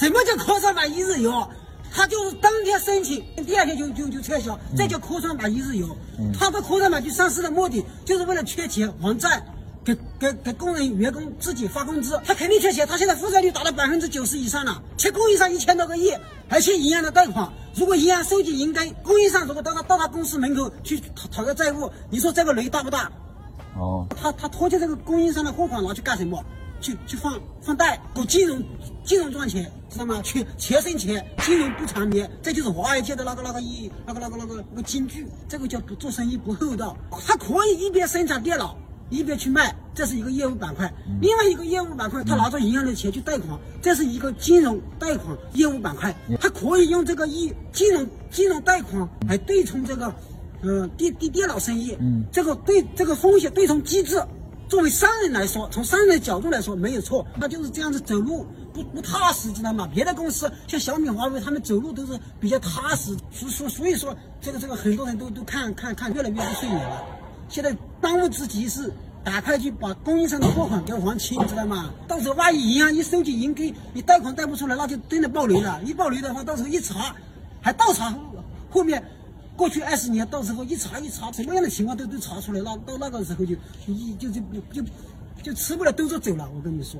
什么叫科创板一日游？他就是当天申请，第二天就就就撤销，这叫科创板一日游。他的科创板去上市的目的，就是为了缺钱还债，给给给工人员工自己发工资。他肯定缺钱，他现在负债率达到百分之九十以上了，欠供应商一千多个亿，还欠银行的贷款。如果银行收紧银根，供应商如果到他到他公司门口去讨讨个债务，你说这个雷大不大？哦，他他拖欠这个供应商的货款拿去干什么？去去放放贷，搞金融金融赚钱，知道吗？钱钱生钱，金融不缠绵，这就是华尔街的那个那个一那个那个那个那个金句，这个叫不做生意不厚道。他可以一边生产电脑一边去卖，这是一个业务板块；另外一个业务板块，他拿着银行的钱去贷款，这是一个金融贷款业务板块。他可以用这个一金融金融贷款来对冲这个，呃电电电脑生意，嗯，这个对这个风险对冲机制。作为商人来说，从商人的角度来说没有错，那就是这样子走路不不踏实，知道吗？别的公司像小米、华为，他们走路都是比较踏实，所所所以说，这个这个很多人都都看看看越来越不顺眼了。现在当务之急是赶快去把供应商的货款给我还清，知道吗？到时候万一银行一收紧银根，你贷款贷不出来，那就真的暴雷了。一暴雷的话，到时候一查，还倒查后面。过去二十年，到时候一查一查，什么样的情况都都查出来，那到那个时候就一就就就就吃不了兜着走了。我跟你说。